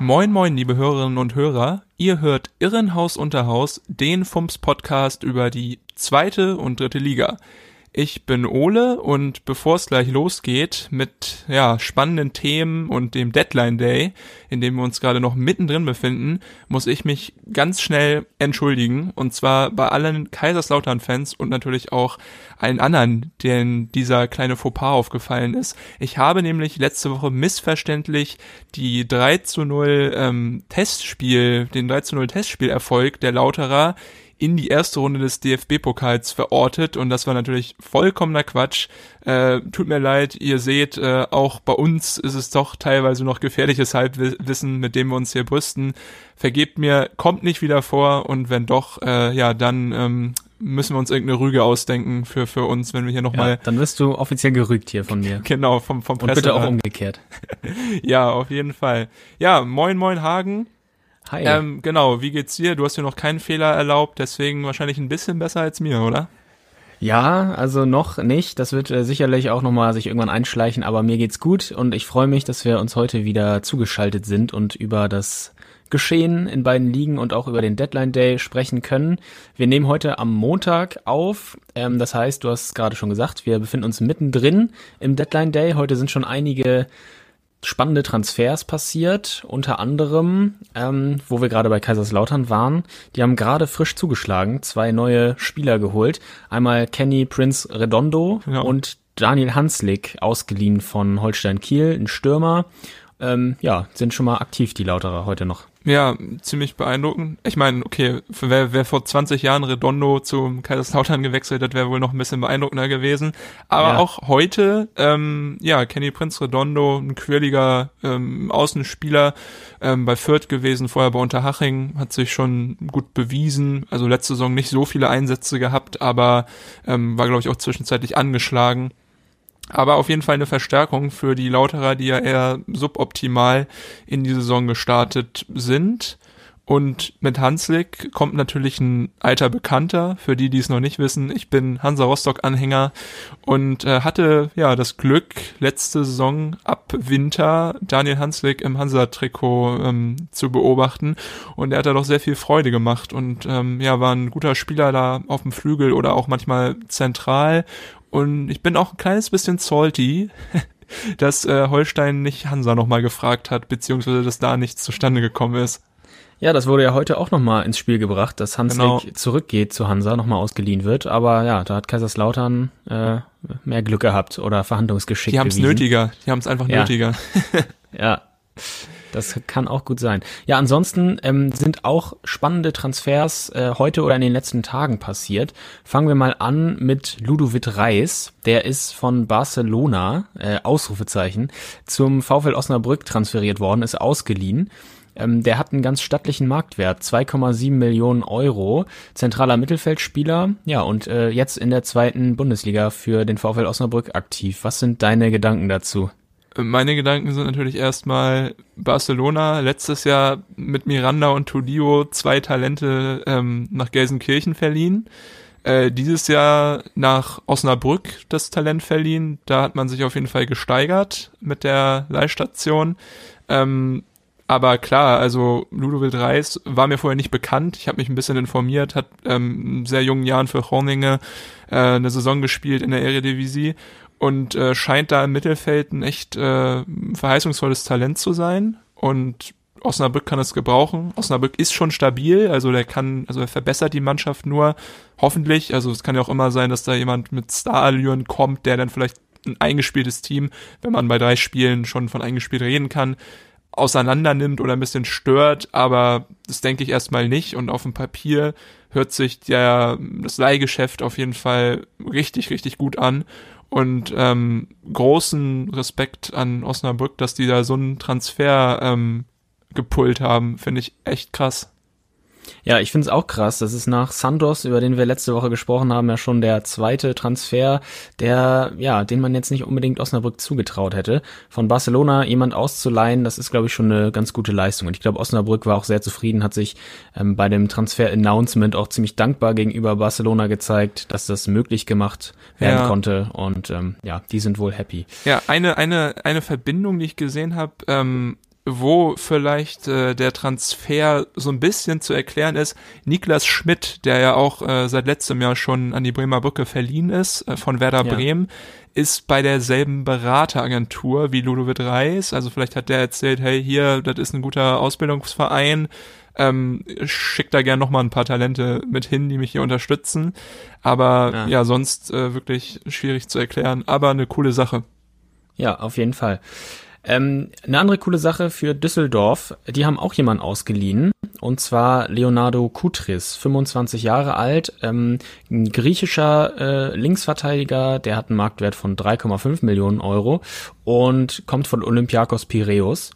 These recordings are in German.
Moin moin, liebe Hörerinnen und Hörer. Ihr hört Irrenhaus Unterhaus, den FUMS Podcast über die zweite und dritte Liga. Ich bin Ole und bevor es gleich losgeht mit ja, spannenden Themen und dem Deadline Day, in dem wir uns gerade noch mittendrin befinden, muss ich mich ganz schnell entschuldigen und zwar bei allen Kaiserslautern-Fans und natürlich auch allen anderen, denen dieser kleine Fauxpas aufgefallen ist. Ich habe nämlich letzte Woche missverständlich die 3 zu 0 ähm, Testspiel, den 3 zu 0 Testspielerfolg der Lauterer in die erste Runde des DFB-Pokals verortet und das war natürlich vollkommener Quatsch. Äh, tut mir leid, ihr seht, äh, auch bei uns ist es doch teilweise noch gefährliches Halbwissen, mit dem wir uns hier brüsten. Vergebt mir, kommt nicht wieder vor und wenn doch, äh, ja, dann ähm, müssen wir uns irgendeine Rüge ausdenken für, für uns, wenn wir hier nochmal. Ja, dann wirst du offiziell gerügt hier von mir. Genau, vom, vom Presse. Und bitte auch umgekehrt. ja, auf jeden Fall. Ja, moin, moin, Hagen. Hi. Ähm, genau, wie geht's dir? Du hast dir noch keinen Fehler erlaubt, deswegen wahrscheinlich ein bisschen besser als mir, oder? Ja, also noch nicht. Das wird äh, sicherlich auch nochmal sich irgendwann einschleichen, aber mir geht's gut und ich freue mich, dass wir uns heute wieder zugeschaltet sind und über das Geschehen in beiden Ligen und auch über den Deadline Day sprechen können. Wir nehmen heute am Montag auf. Ähm, das heißt, du hast gerade schon gesagt, wir befinden uns mittendrin im Deadline Day. Heute sind schon einige spannende Transfers passiert, unter anderem, ähm, wo wir gerade bei Kaiserslautern waren. Die haben gerade frisch zugeschlagen, zwei neue Spieler geholt. Einmal Kenny Prince Redondo ja. und Daniel Hanslik, ausgeliehen von Holstein Kiel, ein Stürmer. Ähm, ja, sind schon mal aktiv, die Lauterer heute noch. Ja, ziemlich beeindruckend. Ich meine, okay, wer, wer vor 20 Jahren Redondo zu Kaiserslautern gewechselt hat, wäre wohl noch ein bisschen beeindruckender gewesen. Aber ja. auch heute, ähm, ja, Kenny Prinz Redondo, ein quirliger ähm, Außenspieler ähm, bei Fürth gewesen, vorher bei Unterhaching, hat sich schon gut bewiesen. Also letzte Saison nicht so viele Einsätze gehabt, aber ähm, war, glaube ich, auch zwischenzeitlich angeschlagen. Aber auf jeden Fall eine Verstärkung für die Lauterer, die ja eher suboptimal in die Saison gestartet sind. Und mit Hanslik kommt natürlich ein alter Bekannter, für die, die es noch nicht wissen. Ich bin Hansa Rostock-Anhänger und äh, hatte ja das Glück, letzte Saison ab Winter Daniel Hanslik im Hansa-Trikot ähm, zu beobachten. Und er hat da doch sehr viel Freude gemacht und ähm, ja, war ein guter Spieler da auf dem Flügel oder auch manchmal zentral und ich bin auch ein kleines bisschen salty, dass äh, Holstein nicht Hansa nochmal gefragt hat, beziehungsweise dass da nichts zustande gekommen ist. Ja, das wurde ja heute auch nochmal ins Spiel gebracht, dass Hanslik genau. zurückgeht zu Hansa, nochmal ausgeliehen wird. Aber ja, da hat Kaiserslautern äh, mehr Glück gehabt oder Verhandlungsgeschick. Die haben es nötiger, die haben es einfach ja. nötiger. ja. Das kann auch gut sein. Ja, ansonsten ähm, sind auch spannende Transfers äh, heute oder in den letzten Tagen passiert. Fangen wir mal an mit Ludovic Reis. Der ist von Barcelona, äh, Ausrufezeichen, zum VfL Osnabrück transferiert worden, ist ausgeliehen. Ähm, der hat einen ganz stattlichen Marktwert, 2,7 Millionen Euro, zentraler Mittelfeldspieler, ja, und äh, jetzt in der zweiten Bundesliga für den VfL Osnabrück aktiv. Was sind deine Gedanken dazu? Meine Gedanken sind natürlich erstmal Barcelona, letztes Jahr mit Miranda und Tudio zwei Talente ähm, nach Gelsenkirchen verliehen. Äh, dieses Jahr nach Osnabrück das Talent verliehen. Da hat man sich auf jeden Fall gesteigert mit der Leihstation. Ähm, aber klar, also Ludovic Reis war mir vorher nicht bekannt. Ich habe mich ein bisschen informiert, hat ähm, in sehr jungen Jahren für Groningen äh, eine Saison gespielt in der Eredivisie und äh, scheint da im Mittelfeld ein echt äh, verheißungsvolles Talent zu sein und Osnabrück kann es gebrauchen. Osnabrück ist schon stabil, also der kann, also er verbessert die Mannschaft nur, hoffentlich. Also es kann ja auch immer sein, dass da jemand mit Starallüren kommt, der dann vielleicht ein eingespieltes Team, wenn man bei drei Spielen schon von eingespielt reden kann, auseinander nimmt oder ein bisschen stört, aber das denke ich erstmal nicht. Und auf dem Papier hört sich der, das Leihgeschäft auf jeden Fall richtig, richtig gut an. Und ähm, großen Respekt an Osnabrück, dass die da so einen Transfer ähm, gepult haben, finde ich echt krass. Ja, ich finde es auch krass. Das ist nach Santos, über den wir letzte Woche gesprochen haben, ja schon der zweite Transfer, der, ja, den man jetzt nicht unbedingt Osnabrück zugetraut hätte. Von Barcelona jemand auszuleihen, das ist, glaube ich, schon eine ganz gute Leistung. Und ich glaube, Osnabrück war auch sehr zufrieden, hat sich ähm, bei dem Transfer-Announcement auch ziemlich dankbar gegenüber Barcelona gezeigt, dass das möglich gemacht werden ja. konnte. Und ähm, ja, die sind wohl happy. Ja, eine, eine, eine Verbindung, die ich gesehen habe, ähm, wo vielleicht äh, der Transfer so ein bisschen zu erklären ist. Niklas Schmidt, der ja auch äh, seit letztem Jahr schon an die Bremer Brücke verliehen ist, äh, von Werder ja. Bremen, ist bei derselben Berateragentur wie Ludovic Reis. Also vielleicht hat der erzählt, hey, hier, das ist ein guter Ausbildungsverein, ähm, schickt da gern noch mal ein paar Talente mit hin, die mich hier unterstützen. Aber ja, ja sonst äh, wirklich schwierig zu erklären, aber eine coole Sache. Ja, auf jeden Fall. Ähm, eine andere coole Sache für Düsseldorf, die haben auch jemanden ausgeliehen, und zwar Leonardo Kutris, 25 Jahre alt, ähm, ein griechischer äh, Linksverteidiger, der hat einen Marktwert von 3,5 Millionen Euro und kommt von Olympiakos Piraeus,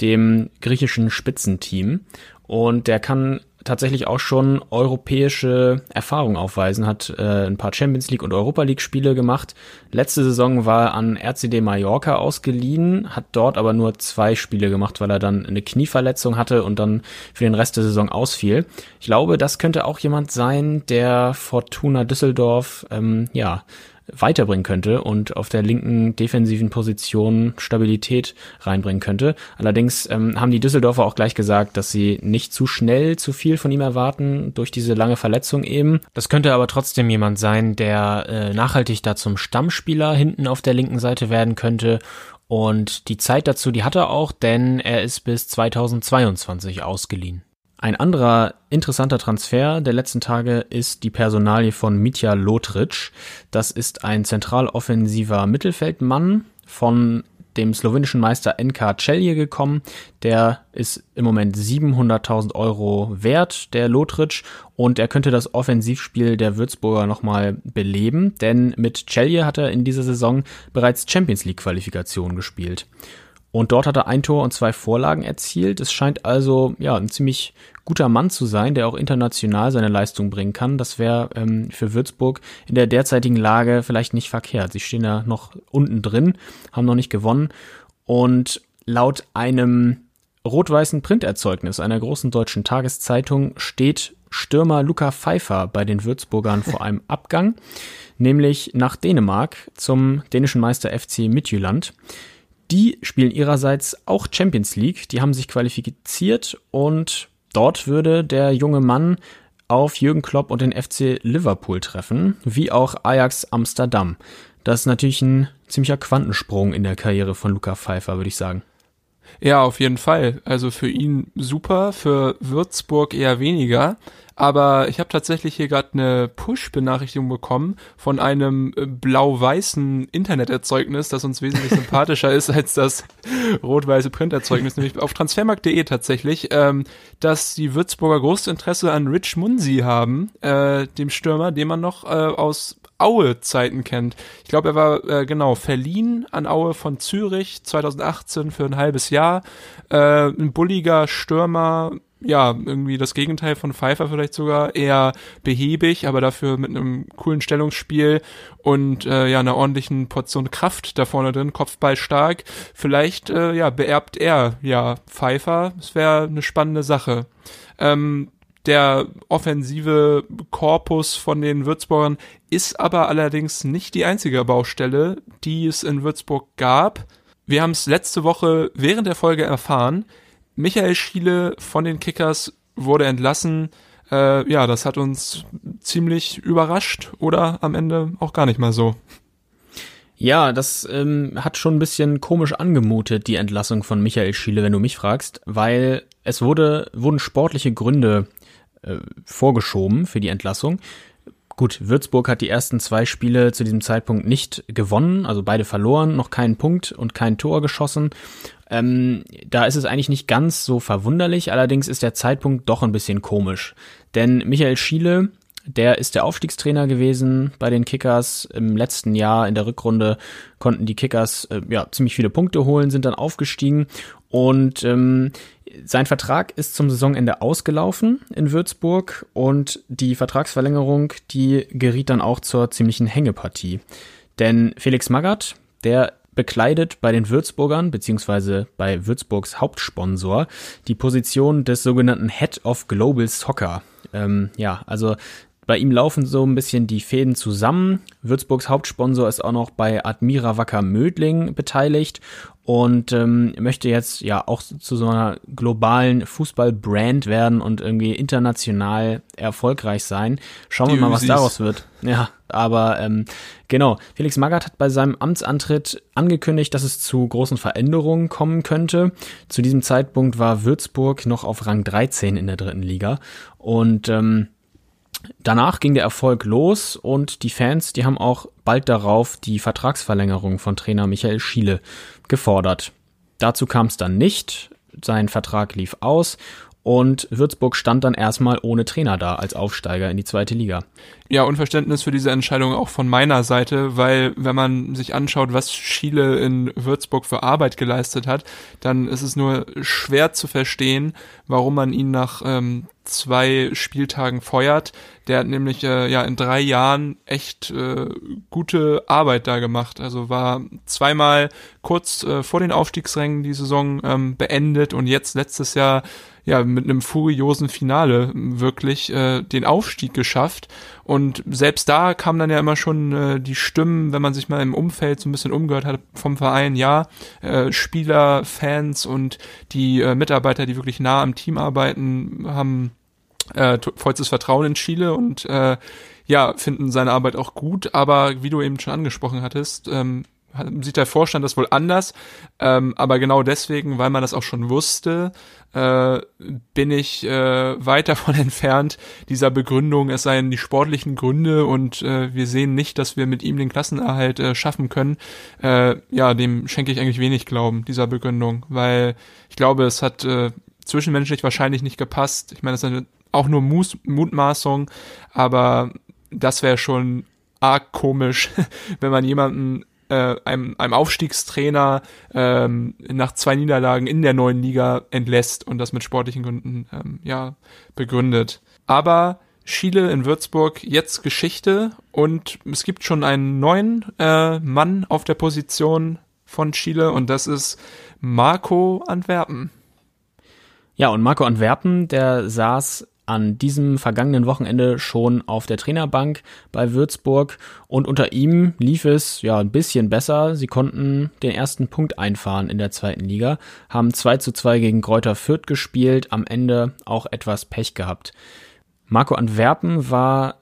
dem griechischen Spitzenteam. Und der kann tatsächlich auch schon europäische Erfahrung aufweisen, hat äh, ein paar Champions League und Europa League Spiele gemacht. Letzte Saison war er an RCD Mallorca ausgeliehen, hat dort aber nur zwei Spiele gemacht, weil er dann eine Knieverletzung hatte und dann für den Rest der Saison ausfiel. Ich glaube, das könnte auch jemand sein, der Fortuna Düsseldorf ähm, ja weiterbringen könnte und auf der linken defensiven Position Stabilität reinbringen könnte. Allerdings ähm, haben die Düsseldorfer auch gleich gesagt, dass sie nicht zu schnell zu viel von ihm erwarten durch diese lange Verletzung eben. Das könnte aber trotzdem jemand sein, der äh, nachhaltig da zum Stammspieler hinten auf der linken Seite werden könnte und die Zeit dazu, die hat er auch, denn er ist bis 2022 ausgeliehen. Ein anderer interessanter Transfer der letzten Tage ist die Personalie von Mitja Lotric. Das ist ein zentraloffensiver Mittelfeldmann von dem slowenischen Meister NK Celje gekommen. Der ist im Moment 700.000 Euro wert, der Lotric, und er könnte das Offensivspiel der Würzburger nochmal beleben, denn mit Celje hat er in dieser Saison bereits Champions League Qualifikation gespielt. Und dort hat er ein Tor und zwei Vorlagen erzielt. Es scheint also ja ein ziemlich guter Mann zu sein, der auch international seine Leistung bringen kann. Das wäre ähm, für Würzburg in der derzeitigen Lage vielleicht nicht verkehrt. Sie stehen ja noch unten drin, haben noch nicht gewonnen. Und laut einem rot-weißen Printerzeugnis einer großen deutschen Tageszeitung steht Stürmer Luca Pfeiffer bei den Würzburgern vor einem Abgang, nämlich nach Dänemark zum dänischen Meister FC Midtjylland. Die spielen ihrerseits auch Champions League. Die haben sich qualifiziert und dort würde der junge Mann auf Jürgen Klopp und den FC Liverpool treffen, wie auch Ajax Amsterdam. Das ist natürlich ein ziemlicher Quantensprung in der Karriere von Luca Pfeiffer, würde ich sagen. Ja, auf jeden Fall. Also für ihn super, für Würzburg eher weniger. Aber ich habe tatsächlich hier gerade eine Push-Benachrichtigung bekommen von einem äh, blau-weißen Interneterzeugnis, das uns wesentlich sympathischer ist als das rot-weiße Printerzeugnis, nämlich auf transfermarkt.de tatsächlich, ähm, dass die Würzburger großes Interesse an Rich Munsi haben, äh, dem Stürmer, den man noch äh, aus Aue-Zeiten kennt. Ich glaube, er war äh, genau verliehen an Aue von Zürich 2018 für ein halbes Jahr. Äh, ein bulliger Stürmer, ja, irgendwie das Gegenteil von Pfeiffer vielleicht sogar, eher behäbig, aber dafür mit einem coolen Stellungsspiel und äh, ja, einer ordentlichen Portion Kraft da vorne drin, Kopfball stark. Vielleicht, äh, ja, beerbt er ja Pfeiffer. Das wäre eine spannende Sache. Ähm, der offensive Korpus von den Würzburgern ist aber allerdings nicht die einzige Baustelle, die es in Würzburg gab. Wir haben es letzte Woche während der Folge erfahren. Michael Schiele von den Kickers wurde entlassen. Äh, ja, das hat uns ziemlich überrascht oder am Ende auch gar nicht mal so. Ja, das ähm, hat schon ein bisschen komisch angemutet, die Entlassung von Michael Schiele, wenn du mich fragst, weil es wurde, wurden sportliche Gründe äh, vorgeschoben für die Entlassung. Gut, Würzburg hat die ersten zwei Spiele zu diesem Zeitpunkt nicht gewonnen, also beide verloren, noch keinen Punkt und kein Tor geschossen. Ähm, da ist es eigentlich nicht ganz so verwunderlich, allerdings ist der Zeitpunkt doch ein bisschen komisch. Denn Michael Schiele, der ist der Aufstiegstrainer gewesen bei den Kickers. Im letzten Jahr in der Rückrunde konnten die Kickers äh, ja ziemlich viele Punkte holen, sind dann aufgestiegen Und ähm, sein Vertrag ist zum Saisonende ausgelaufen in Würzburg und die Vertragsverlängerung, die geriet dann auch zur ziemlichen Hängepartie. Denn Felix Magath, der bekleidet bei den Würzburgern beziehungsweise bei Würzburgs Hauptsponsor die Position des sogenannten Head of Global Soccer. Ähm, ja, also bei ihm laufen so ein bisschen die Fäden zusammen. Würzburgs Hauptsponsor ist auch noch bei Admira Wacker Mödling beteiligt und ähm, möchte jetzt ja auch zu so einer globalen Fußballbrand werden und irgendwie international erfolgreich sein. Schauen wir mal, was daraus wird. Ja, aber ähm, genau, Felix Magath hat bei seinem Amtsantritt angekündigt, dass es zu großen Veränderungen kommen könnte. Zu diesem Zeitpunkt war Würzburg noch auf Rang 13 in der dritten Liga und ähm, Danach ging der Erfolg los und die Fans, die haben auch bald darauf die Vertragsverlängerung von Trainer Michael Schiele gefordert. Dazu kam es dann nicht. Sein Vertrag lief aus und Würzburg stand dann erstmal ohne Trainer da als Aufsteiger in die zweite Liga. Ja, Unverständnis für diese Entscheidung auch von meiner Seite, weil wenn man sich anschaut, was Schiele in Würzburg für Arbeit geleistet hat, dann ist es nur schwer zu verstehen, warum man ihn nach ähm, zwei Spieltagen feuert. Der hat nämlich äh, ja in drei Jahren echt äh, gute Arbeit da gemacht. Also war zweimal kurz äh, vor den Aufstiegsrängen die Saison ähm, beendet und jetzt letztes Jahr ja mit einem furiosen Finale wirklich äh, den Aufstieg geschafft. Selbst da kamen dann ja immer schon äh, die Stimmen, wenn man sich mal im Umfeld so ein bisschen umgehört hat vom Verein, ja, äh, Spieler, Fans und die äh, Mitarbeiter, die wirklich nah am Team arbeiten, haben äh, vollstes Vertrauen in Chile und äh, ja, finden seine Arbeit auch gut, aber wie du eben schon angesprochen hattest, ähm, sieht der Vorstand das wohl anders. Ähm, aber genau deswegen, weil man das auch schon wusste, äh, bin ich äh, weit davon entfernt, dieser Begründung, es seien die sportlichen Gründe und äh, wir sehen nicht, dass wir mit ihm den Klassenerhalt äh, schaffen können. Äh, ja, dem schenke ich eigentlich wenig Glauben, dieser Begründung, weil ich glaube, es hat äh, zwischenmenschlich wahrscheinlich nicht gepasst. Ich meine, das ist auch nur Mus Mutmaßung, aber das wäre schon arg komisch, wenn man jemanden äh, einem, einem Aufstiegstrainer ähm, nach zwei Niederlagen in der neuen Liga entlässt und das mit sportlichen Gründen ähm, ja begründet. Aber Schiele in Würzburg jetzt Geschichte und es gibt schon einen neuen äh, Mann auf der Position von Chile und das ist Marco Antwerpen. Ja, und Marco Antwerpen, der saß an diesem vergangenen Wochenende schon auf der Trainerbank bei Würzburg und unter ihm lief es ja ein bisschen besser. Sie konnten den ersten Punkt einfahren in der zweiten Liga, haben 2 zu 2 gegen Kräuter Fürth gespielt, am Ende auch etwas Pech gehabt. Marco Antwerpen war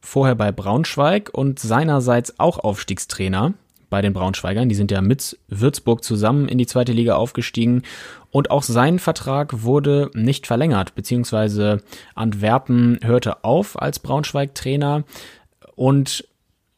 vorher bei Braunschweig und seinerseits auch Aufstiegstrainer bei den Braunschweigern. Die sind ja mit Würzburg zusammen in die zweite Liga aufgestiegen. Und auch sein Vertrag wurde nicht verlängert, beziehungsweise Antwerpen hörte auf als Braunschweig-Trainer. Und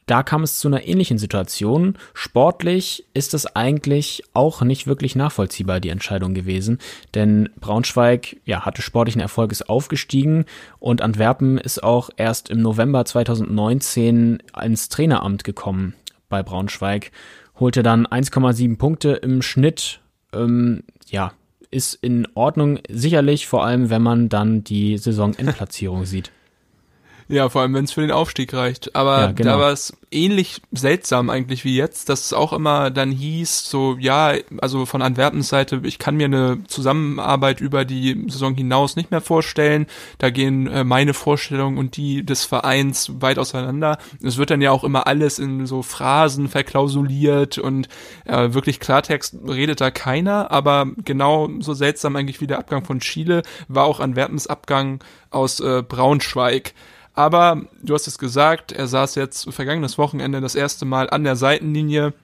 da kam es zu einer ähnlichen Situation. Sportlich ist es eigentlich auch nicht wirklich nachvollziehbar, die Entscheidung gewesen. Denn Braunschweig, ja, hatte sportlichen Erfolg, ist aufgestiegen und Antwerpen ist auch erst im November 2019 ins Traineramt gekommen bei Braunschweig, holte dann 1,7 Punkte im Schnitt. Ähm, ja, ist in Ordnung, sicherlich, vor allem wenn man dann die Saisonendplatzierung sieht. Ja, vor allem, wenn es für den Aufstieg reicht. Aber ja, genau. da war es ähnlich seltsam eigentlich wie jetzt, dass es auch immer dann hieß, so, ja, also von Antwerpens Seite, ich kann mir eine Zusammenarbeit über die Saison hinaus nicht mehr vorstellen. Da gehen äh, meine Vorstellungen und die des Vereins weit auseinander. Es wird dann ja auch immer alles in so Phrasen verklausuliert und äh, wirklich Klartext redet da keiner, aber genau so seltsam eigentlich wie der Abgang von Chile war auch Antwerpens Abgang aus äh, Braunschweig. Aber du hast es gesagt, er saß jetzt vergangenes Wochenende das erste Mal an der Seitenlinie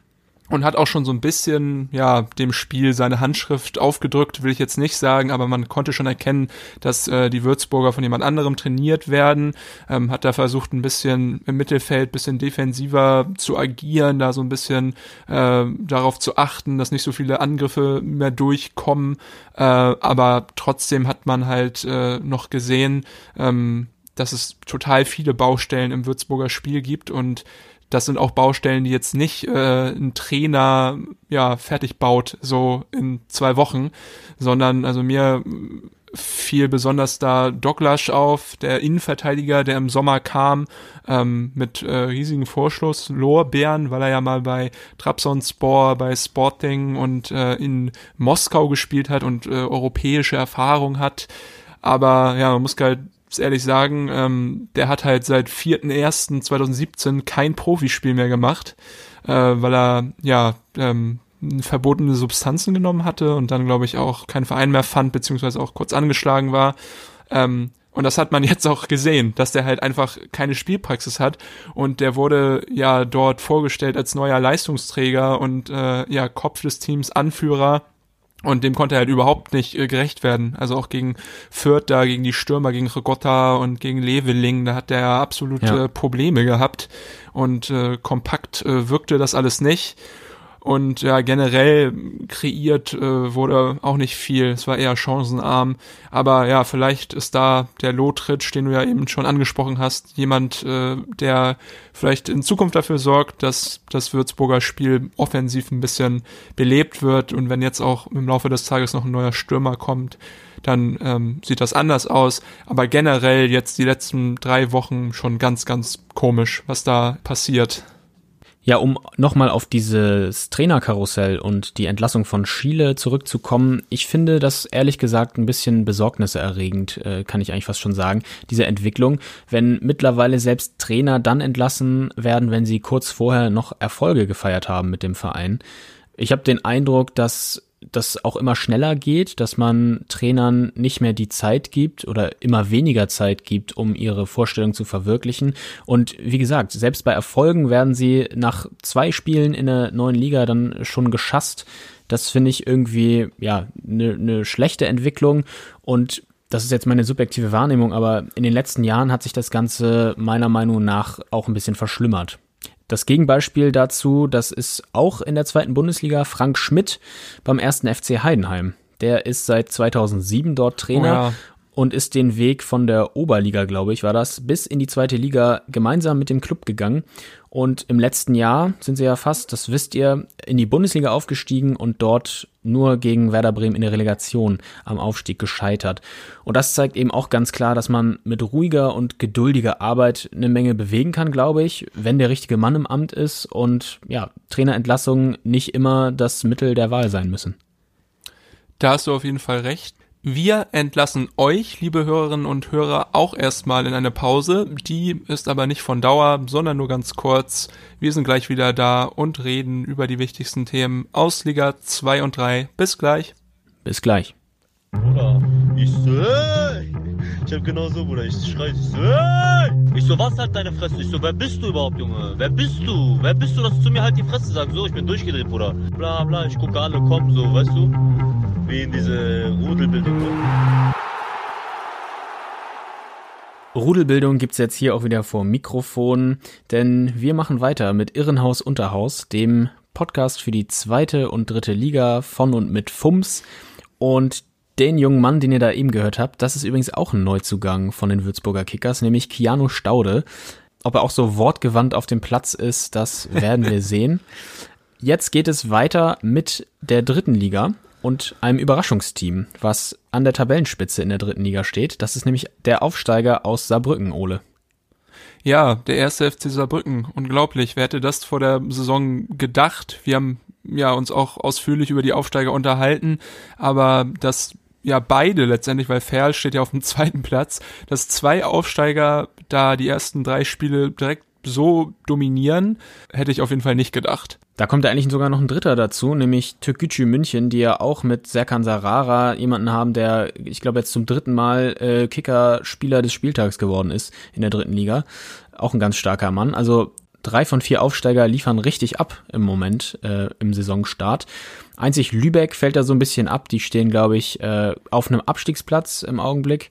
und hat auch schon so ein bisschen, ja, dem Spiel seine Handschrift aufgedrückt, will ich jetzt nicht sagen, aber man konnte schon erkennen, dass äh, die Würzburger von jemand anderem trainiert werden, ähm, hat da versucht, ein bisschen im Mittelfeld, bisschen defensiver zu agieren, da so ein bisschen äh, darauf zu achten, dass nicht so viele Angriffe mehr durchkommen, äh, aber trotzdem hat man halt äh, noch gesehen, ähm, dass es total viele Baustellen im Würzburger Spiel gibt und das sind auch Baustellen, die jetzt nicht äh, ein Trainer ja fertig baut, so in zwei Wochen, sondern also mir fiel besonders da Douglas auf, der Innenverteidiger, der im Sommer kam, ähm, mit äh, riesigen Vorschluss, Lorbeeren, weil er ja mal bei Trabzonspor, bei Sporting und äh, in Moskau gespielt hat und äh, europäische Erfahrung hat. Aber ja, man muss halt ehrlich sagen, ähm, der hat halt seit 4.1.2017 kein Profispiel mehr gemacht, äh, weil er ja ähm, verbotene Substanzen genommen hatte und dann, glaube ich, auch keinen Verein mehr fand, beziehungsweise auch kurz angeschlagen war. Ähm, und das hat man jetzt auch gesehen, dass der halt einfach keine Spielpraxis hat. Und der wurde ja dort vorgestellt als neuer Leistungsträger und äh, ja, Kopf des Teams, Anführer. Und dem konnte er halt überhaupt nicht äh, gerecht werden. Also auch gegen Fürth da, gegen die Stürmer, gegen Regotta und gegen Leveling, da hat der absolute ja. Probleme gehabt. Und äh, kompakt äh, wirkte das alles nicht. Und ja, generell kreiert äh, wurde auch nicht viel. Es war eher chancenarm. Aber ja, vielleicht ist da der Lotritsch, den du ja eben schon angesprochen hast, jemand, äh, der vielleicht in Zukunft dafür sorgt, dass das Würzburger Spiel offensiv ein bisschen belebt wird. Und wenn jetzt auch im Laufe des Tages noch ein neuer Stürmer kommt, dann ähm, sieht das anders aus. Aber generell jetzt die letzten drei Wochen schon ganz, ganz komisch, was da passiert. Ja, um nochmal auf dieses Trainerkarussell und die Entlassung von Schiele zurückzukommen, ich finde das ehrlich gesagt ein bisschen besorgniserregend, äh, kann ich eigentlich fast schon sagen, diese Entwicklung, wenn mittlerweile selbst Trainer dann entlassen werden, wenn sie kurz vorher noch Erfolge gefeiert haben mit dem Verein. Ich habe den Eindruck, dass das auch immer schneller geht, dass man Trainern nicht mehr die Zeit gibt oder immer weniger Zeit gibt, um ihre Vorstellung zu verwirklichen. Und wie gesagt, selbst bei Erfolgen werden sie nach zwei Spielen in der neuen Liga dann schon geschasst. Das finde ich irgendwie, ja, eine ne schlechte Entwicklung und das ist jetzt meine subjektive Wahrnehmung, aber in den letzten Jahren hat sich das Ganze meiner Meinung nach auch ein bisschen verschlimmert. Das Gegenbeispiel dazu, das ist auch in der zweiten Bundesliga Frank Schmidt beim ersten FC Heidenheim. Der ist seit 2007 dort Trainer oh ja. Und ist den Weg von der Oberliga, glaube ich, war das, bis in die zweite Liga gemeinsam mit dem Club gegangen und im letzten Jahr sind sie ja fast, das wisst ihr, in die Bundesliga aufgestiegen und dort nur gegen Werder Bremen in der Relegation am Aufstieg gescheitert. Und das zeigt eben auch ganz klar, dass man mit ruhiger und geduldiger Arbeit eine Menge bewegen kann, glaube ich, wenn der richtige Mann im Amt ist und ja, Trainerentlassungen nicht immer das Mittel der Wahl sein müssen. Da hast du auf jeden Fall recht. Wir entlassen euch, liebe Hörerinnen und Hörer, auch erstmal in eine Pause. Die ist aber nicht von Dauer, sondern nur ganz kurz. Wir sind gleich wieder da und reden über die wichtigsten Themen aus Liga 2 und 3. Bis gleich. Bis gleich. Bruder, ich so! Ich hab genau so, Bruder, ich schrei, ich so! Ich so, was halt deine Fresse? Ich so, wer bist du überhaupt, Junge? Wer bist du? Wer bist du, dass du zu mir halt die Fresse sagst? So, ich bin durchgedreht, Bruder. Bla, bla, ich gucke alle kommen, so, weißt du? Wie in diese Rudelbildung. Rudelbildung gibt's jetzt hier auch wieder vor Mikrofon, denn wir machen weiter mit Irrenhaus Unterhaus, dem Podcast für die zweite und dritte Liga von und mit FUMS. Und den jungen Mann, den ihr da eben gehört habt, das ist übrigens auch ein Neuzugang von den Würzburger Kickers, nämlich Keanu Staude. Ob er auch so wortgewandt auf dem Platz ist, das werden wir sehen. Jetzt geht es weiter mit der dritten Liga und einem Überraschungsteam, was an der Tabellenspitze in der dritten Liga steht. Das ist nämlich der Aufsteiger aus Saarbrücken, Ole. Ja, der erste FC Saarbrücken. Unglaublich. Wer hätte das vor der Saison gedacht? Wir haben ja uns auch ausführlich über die Aufsteiger unterhalten, aber dass ja beide letztendlich, weil Ferl steht ja auf dem zweiten Platz, dass zwei Aufsteiger da die ersten drei Spiele direkt so dominieren, hätte ich auf jeden Fall nicht gedacht. Da kommt ja eigentlich sogar noch ein dritter dazu, nämlich Türkgücü München, die ja auch mit Serkan Sarara jemanden haben, der, ich glaube, jetzt zum dritten Mal äh, Kicker-Spieler des Spieltags geworden ist in der dritten Liga. Auch ein ganz starker Mann. Also drei von vier Aufsteiger liefern richtig ab im Moment äh, im Saisonstart. Einzig Lübeck fällt da so ein bisschen ab. Die stehen, glaube ich, äh, auf einem Abstiegsplatz im Augenblick.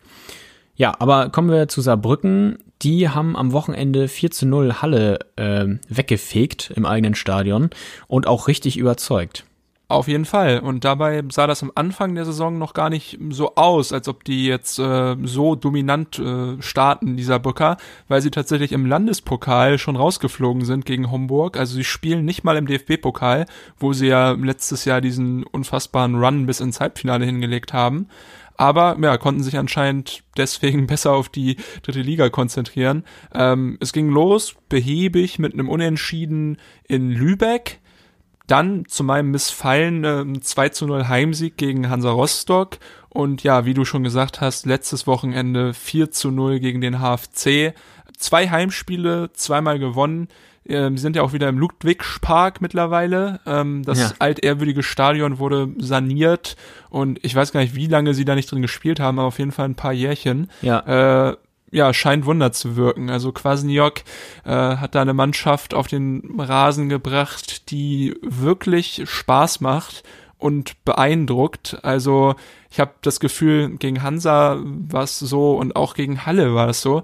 Ja, aber kommen wir zu Saarbrücken. Die haben am Wochenende 4 zu 0 Halle äh, weggefegt im eigenen Stadion und auch richtig überzeugt. Auf jeden Fall. Und dabei sah das am Anfang der Saison noch gar nicht so aus, als ob die jetzt äh, so dominant äh, starten, dieser Böcker, weil sie tatsächlich im Landespokal schon rausgeflogen sind gegen Homburg. Also sie spielen nicht mal im DFB-Pokal, wo sie ja letztes Jahr diesen unfassbaren Run bis ins Halbfinale hingelegt haben. Aber ja, konnten sich anscheinend deswegen besser auf die dritte Liga konzentrieren. Ähm, es ging los, behäbig mit einem Unentschieden in Lübeck dann zu meinem Missfallen äh, 2 zu 0 Heimsieg gegen Hansa Rostock und ja, wie du schon gesagt hast, letztes Wochenende 4 zu 0 gegen den HFC. Zwei Heimspiele, zweimal gewonnen. Ähm, sie sind ja auch wieder im Ludwigspark mittlerweile. Ähm, das ja. altehrwürdige Stadion wurde saniert und ich weiß gar nicht, wie lange sie da nicht drin gespielt haben, aber auf jeden Fall ein paar Jährchen. Ja. Äh, ja, scheint Wunder zu wirken. Also Kwasniok äh, hat da eine Mannschaft auf den Rasen gebracht, die wirklich Spaß macht und beeindruckt. Also ich habe das Gefühl, gegen Hansa war es so und auch gegen Halle war es so.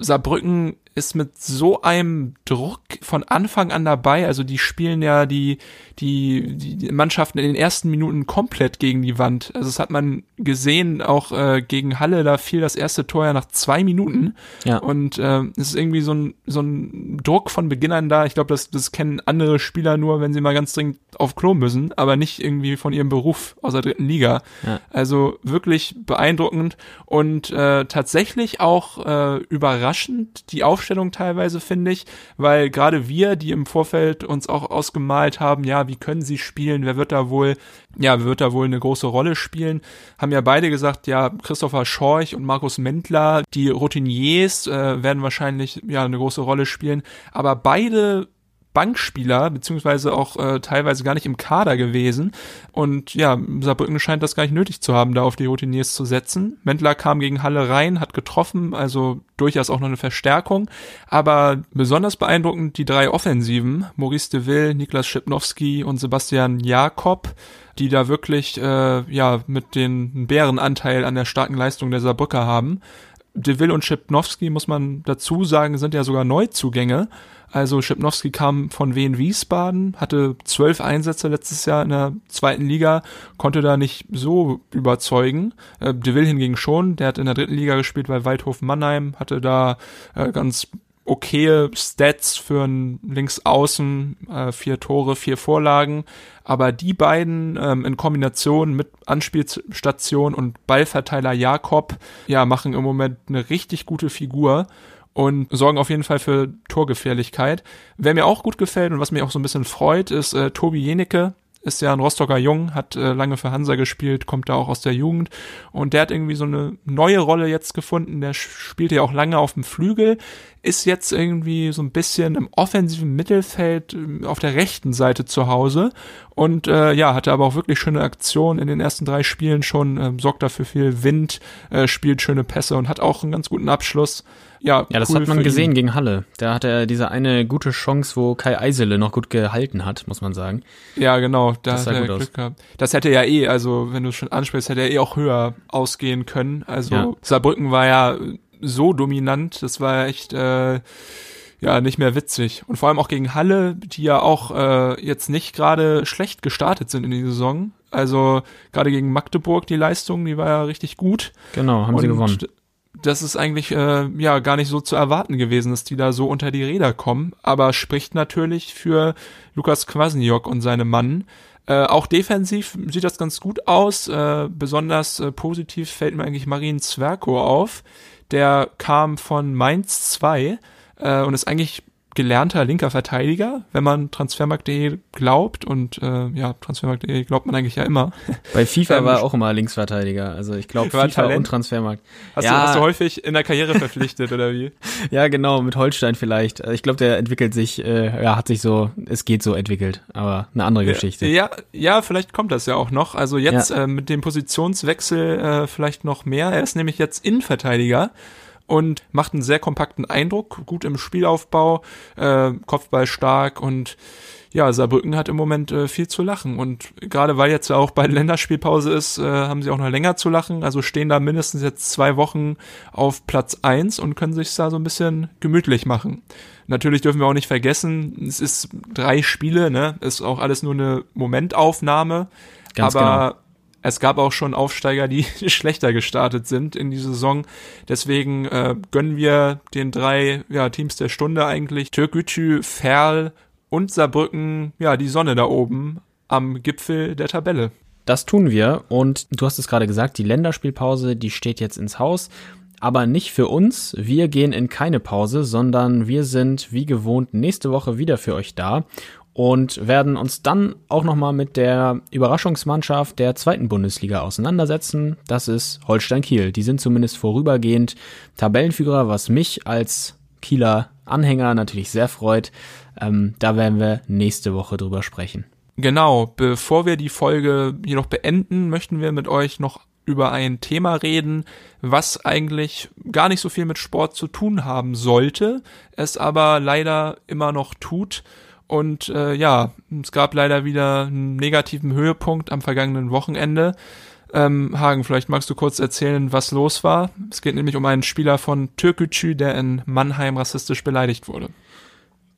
Saarbrücken ist mit so einem Druck von Anfang an dabei. Also die spielen ja die, die, die Mannschaften in den ersten Minuten komplett gegen die Wand. Also das hat man gesehen, auch äh, gegen Halle, da fiel das erste Tor ja nach zwei Minuten. Ja. Und äh, es ist irgendwie so ein, so ein Druck von Beginn an da. Ich glaube, das, das kennen andere Spieler nur, wenn sie mal ganz dringend auf Klo müssen, aber nicht irgendwie von ihrem Beruf aus der dritten Liga. Ja. Also wirklich beeindruckend und äh, tatsächlich auch äh, überraschend die Aufstellung teilweise, finde ich, weil gerade wir, die im Vorfeld uns auch ausgemalt haben, ja, wie können sie spielen, wer wird da wohl, ja, wird da wohl eine große Rolle spielen, haben ja beide gesagt, ja, Christopher Schorch und Markus Mendler, die Routiniers, äh, werden wahrscheinlich ja eine große Rolle spielen, aber beide Bankspieler, beziehungsweise auch äh, teilweise gar nicht im Kader gewesen. Und ja, Saarbrücken scheint das gar nicht nötig zu haben, da auf die Routiniers zu setzen. Mendler kam gegen Halle rein, hat getroffen, also durchaus auch noch eine Verstärkung. Aber besonders beeindruckend die drei Offensiven, Maurice de Ville, Niklas Schipnowski und Sebastian Jakob, die da wirklich äh, ja mit den Bärenanteil an der starken Leistung der Saarbrücker haben. De Ville und Schipnowski, muss man dazu sagen, sind ja sogar Neuzugänge. Also Schipnowski kam von Wien Wiesbaden, hatte zwölf Einsätze letztes Jahr in der zweiten Liga, konnte da nicht so überzeugen. Äh, De Will hingegen schon, der hat in der dritten Liga gespielt bei Waldhof Mannheim, hatte da äh, ganz okaye Stats für ein Linksaußen, äh, vier Tore, vier Vorlagen. Aber die beiden ähm, in Kombination mit Anspielstation und Ballverteiler Jakob, ja, machen im Moment eine richtig gute Figur und sorgen auf jeden Fall für Torgefährlichkeit. Wer mir auch gut gefällt und was mich auch so ein bisschen freut, ist äh, Tobi Jenecke, ist ja ein Rostocker Jung, hat äh, lange für Hansa gespielt, kommt da auch aus der Jugend. Und der hat irgendwie so eine neue Rolle jetzt gefunden. Der spielt ja auch lange auf dem Flügel, ist jetzt irgendwie so ein bisschen im offensiven Mittelfeld äh, auf der rechten Seite zu Hause. Und äh, ja, hatte aber auch wirklich schöne Aktionen. In den ersten drei Spielen schon, äh, sorgt dafür viel Wind, äh, spielt schöne Pässe und hat auch einen ganz guten Abschluss ja, ja, das cool hat man gesehen ihn. gegen Halle. Da hat er diese eine gute Chance, wo Kai Eisele noch gut gehalten hat, muss man sagen. Ja, genau, da das hat er Glück aus. gehabt. Das hätte ja eh, also wenn du es schon ansprichst, hätte er eh auch höher ausgehen können. Also ja. Saarbrücken war ja so dominant, das war echt äh, ja nicht mehr witzig. Und vor allem auch gegen Halle, die ja auch äh, jetzt nicht gerade schlecht gestartet sind in die Saison. Also gerade gegen Magdeburg die Leistung, die war ja richtig gut. Genau, haben Und sie gewonnen das ist eigentlich äh, ja gar nicht so zu erwarten gewesen, dass die da so unter die Räder kommen, aber spricht natürlich für Lukas Kwasniok und seine Mann. Äh, auch defensiv sieht das ganz gut aus. Äh, besonders äh, positiv fällt mir eigentlich Marin Zwerko auf. Der kam von Mainz 2 äh, und ist eigentlich gelernter linker Verteidiger, wenn man Transfermarkt.de glaubt und äh, ja, Transfermarkt.de glaubt man eigentlich ja immer. Bei FIFA ähm, war er auch immer Linksverteidiger, also ich glaube FIFA Talent. und Transfermarkt. Hast, ja. du, hast du häufig in der Karriere verpflichtet oder wie? Ja, genau, mit Holstein vielleicht. Ich glaube, der entwickelt sich, äh, ja, hat sich so, es geht so entwickelt, aber eine andere Geschichte. Ja, ja, vielleicht kommt das ja auch noch. Also jetzt ja. äh, mit dem Positionswechsel äh, vielleicht noch mehr. Er ist nämlich jetzt Innenverteidiger und macht einen sehr kompakten Eindruck, gut im Spielaufbau, äh, Kopfball stark und ja, Saarbrücken hat im Moment äh, viel zu lachen. Und gerade weil jetzt ja auch bei Länderspielpause ist, äh, haben sie auch noch länger zu lachen. Also stehen da mindestens jetzt zwei Wochen auf Platz eins und können sich da so ein bisschen gemütlich machen. Natürlich dürfen wir auch nicht vergessen, es ist drei Spiele, ne? Ist auch alles nur eine Momentaufnahme. Ganz aber genau. Es gab auch schon Aufsteiger, die schlechter gestartet sind in die Saison. Deswegen äh, gönnen wir den drei ja, Teams der Stunde eigentlich. Türkgücü, Ferl und Saarbrücken, ja, die Sonne da oben am Gipfel der Tabelle. Das tun wir und du hast es gerade gesagt, die Länderspielpause, die steht jetzt ins Haus, aber nicht für uns. Wir gehen in keine Pause, sondern wir sind wie gewohnt nächste Woche wieder für euch da und werden uns dann auch nochmal mit der Überraschungsmannschaft der zweiten Bundesliga auseinandersetzen. Das ist Holstein Kiel. Die sind zumindest vorübergehend Tabellenführer, was mich als Kieler Anhänger natürlich sehr freut. Ähm, da werden wir nächste Woche drüber sprechen. Genau, bevor wir die Folge jedoch beenden, möchten wir mit euch noch über ein Thema reden, was eigentlich gar nicht so viel mit Sport zu tun haben sollte, es aber leider immer noch tut. Und äh, ja, es gab leider wieder einen negativen Höhepunkt am vergangenen Wochenende. Ähm, Hagen, vielleicht magst du kurz erzählen, was los war. Es geht nämlich um einen Spieler von Türkgücü, der in Mannheim rassistisch beleidigt wurde.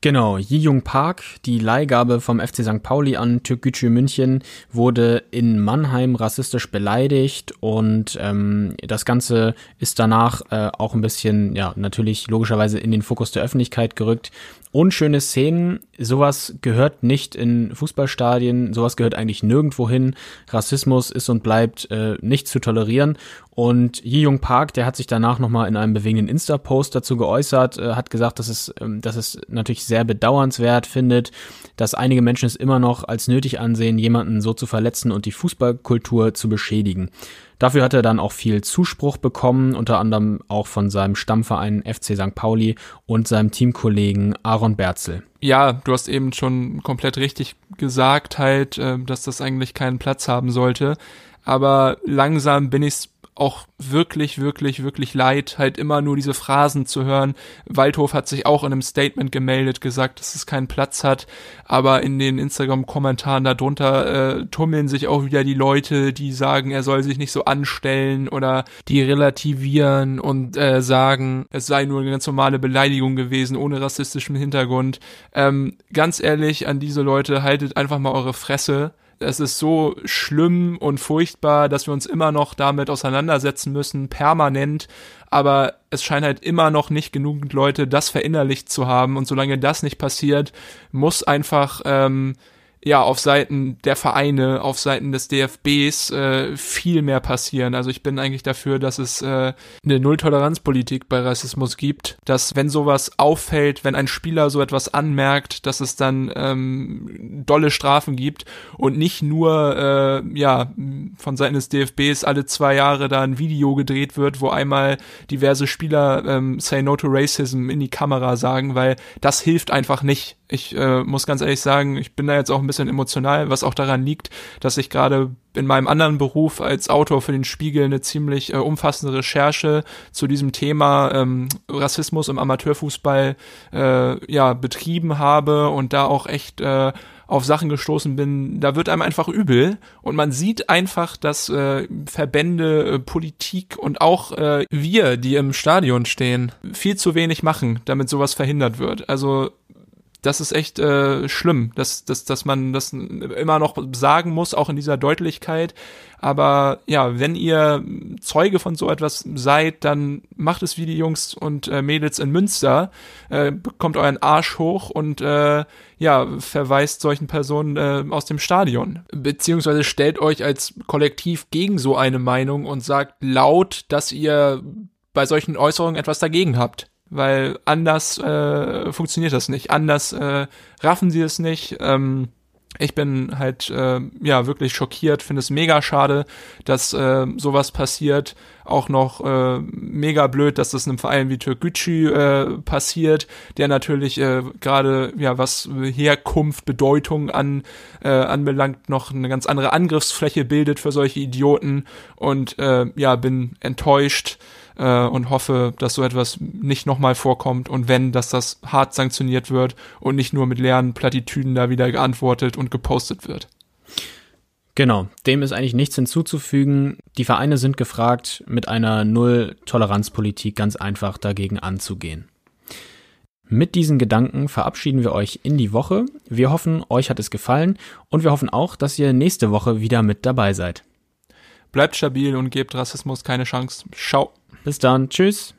Genau, Ji-Jung Park, die Leihgabe vom FC St. Pauli an Türkgücü München, wurde in Mannheim rassistisch beleidigt und ähm, das Ganze ist danach äh, auch ein bisschen, ja, natürlich logischerweise in den Fokus der Öffentlichkeit gerückt unschöne Szenen. Sowas gehört nicht in Fußballstadien, sowas gehört eigentlich nirgendwo hin. Rassismus ist und bleibt äh, nicht zu tolerieren. Und Yi Jung Park, der hat sich danach nochmal in einem bewegenden Insta-Post dazu geäußert, äh, hat gesagt, dass es, ähm, dass es natürlich sehr bedauernswert findet, dass einige Menschen es immer noch als nötig ansehen, jemanden so zu verletzen und die Fußballkultur zu beschädigen. Dafür hat er dann auch viel Zuspruch bekommen, unter anderem auch von seinem Stammverein FC St. Pauli und seinem Teamkollegen Aaron Berzel. Ja, du hast eben schon komplett richtig gesagt, halt, äh, dass das eigentlich keinen Platz haben sollte. Aber langsam bin ich auch wirklich, wirklich, wirklich leid, halt immer nur diese Phrasen zu hören. Waldhof hat sich auch in einem Statement gemeldet, gesagt, dass es keinen Platz hat, aber in den Instagram-Kommentaren darunter äh, tummeln sich auch wieder die Leute, die sagen, er soll sich nicht so anstellen oder die relativieren und äh, sagen, es sei nur eine ganz normale Beleidigung gewesen, ohne rassistischen Hintergrund. Ähm, ganz ehrlich, an diese Leute, haltet einfach mal eure Fresse es ist so schlimm und furchtbar, dass wir uns immer noch damit auseinandersetzen müssen, permanent. Aber es scheint halt immer noch nicht genügend Leute das verinnerlicht zu haben. Und solange das nicht passiert, muss einfach ähm, ja auf Seiten der Vereine, auf Seiten des DFBs äh, viel mehr passieren. Also ich bin eigentlich dafür, dass es äh, eine Nulltoleranzpolitik bei Rassismus gibt, dass wenn sowas auffällt, wenn ein Spieler so etwas anmerkt, dass es dann ähm, dolle Strafen gibt und nicht nur äh, ja von Seiten des DFBs alle zwei Jahre da ein Video gedreht wird, wo einmal diverse Spieler ähm, Say No to Racism in die Kamera sagen, weil das hilft einfach nicht. Ich äh, muss ganz ehrlich sagen, ich bin da jetzt auch ein bisschen emotional, was auch daran liegt, dass ich gerade in meinem anderen Beruf als Autor für den Spiegel eine ziemlich äh, umfassende Recherche zu diesem Thema ähm, Rassismus im Amateurfußball äh, ja betrieben habe und da auch echt äh, auf Sachen gestoßen bin, da wird einem einfach übel und man sieht einfach, dass äh, Verbände, äh, Politik und auch äh, wir, die im Stadion stehen, viel zu wenig machen, damit sowas verhindert wird. Also das ist echt äh, schlimm, dass, dass, dass man das immer noch sagen muss, auch in dieser Deutlichkeit. Aber ja, wenn ihr Zeuge von so etwas seid, dann macht es wie die Jungs und äh, Mädels in Münster, äh, bekommt euren Arsch hoch und äh, ja, verweist solchen Personen äh, aus dem Stadion. Beziehungsweise stellt euch als Kollektiv gegen so eine Meinung und sagt laut, dass ihr bei solchen Äußerungen etwas dagegen habt weil anders äh, funktioniert das nicht. Anders äh, raffen sie es nicht. Ähm, ich bin halt äh, ja wirklich schockiert, finde es mega schade, dass äh, sowas passiert. auch noch äh, mega blöd, dass das einem Verein wie Türkgücü äh, passiert, der natürlich äh, gerade ja was Herkunft, Bedeutung an äh, anbelangt noch eine ganz andere Angriffsfläche bildet für solche Idioten und äh, ja bin enttäuscht äh, und hoffe, dass so etwas nicht nochmal vorkommt und wenn, dass das hart sanktioniert wird und nicht nur mit leeren Plattitüden da wieder geantwortet und gepostet wird. Genau, dem ist eigentlich nichts hinzuzufügen. Die Vereine sind gefragt, mit einer Null-Toleranz-Politik ganz einfach dagegen anzugehen. Mit diesen Gedanken verabschieden wir euch in die Woche. Wir hoffen, euch hat es gefallen und wir hoffen auch, dass ihr nächste Woche wieder mit dabei seid. Bleibt stabil und gebt Rassismus keine Chance. Ciao. Bis dann. Tschüss.